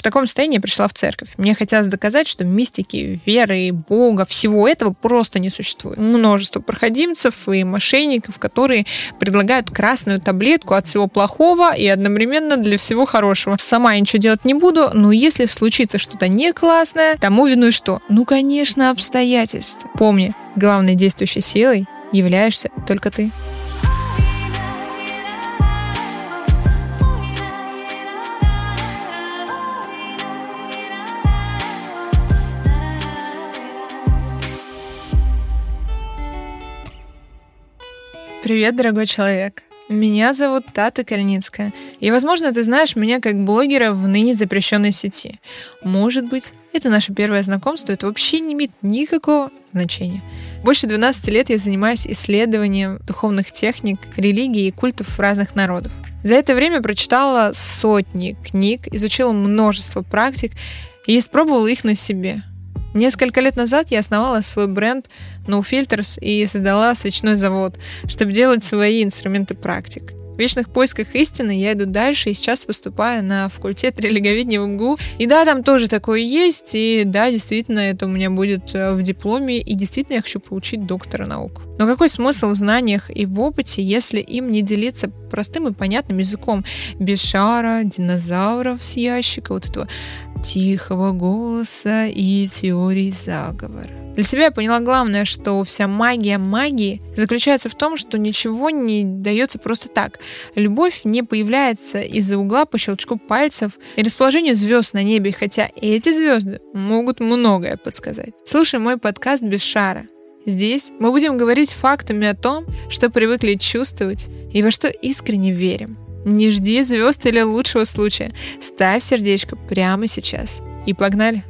В таком состоянии я пришла в церковь. Мне хотелось доказать, что мистики, веры, Бога, всего этого просто не существует. Множество проходимцев и мошенников, которые предлагают красную таблетку от всего плохого и одновременно для всего хорошего. Сама я ничего делать не буду, но если случится что-то не классное, тому виной что? Ну, конечно, обстоятельства. Помни, главной действующей силой являешься только ты. Привет, дорогой человек. Меня зовут Тата Кальницкая, и, возможно, ты знаешь меня как блогера в ныне запрещенной сети. Может быть, это наше первое знакомство, это вообще не имеет никакого значения. Больше 12 лет я занимаюсь исследованием духовных техник, религий и культов разных народов. За это время прочитала сотни книг, изучила множество практик и испробовала их на себе. Несколько лет назад я основала свой бренд No Filters и создала свечной завод, чтобы делать свои инструменты практик. В вечных поисках истины я иду дальше и сейчас поступаю на факультет религоведения в МГУ. И да, там тоже такое есть, и да, действительно, это у меня будет э, в дипломе, и действительно я хочу получить доктора наук. Но какой смысл в знаниях и в опыте, если им не делиться простым и понятным языком, без шара, динозавров с ящика, вот этого тихого голоса и теорий заговора. Для себя я поняла главное, что вся магия магии заключается в том, что ничего не дается просто так. Любовь не появляется из-за угла по щелчку пальцев и расположению звезд на небе, хотя эти звезды могут многое подсказать. Слушай мой подкаст без шара. Здесь мы будем говорить фактами о том, что привыкли чувствовать и во что искренне верим. Не жди звезд или лучшего случая. Ставь сердечко прямо сейчас. И погнали!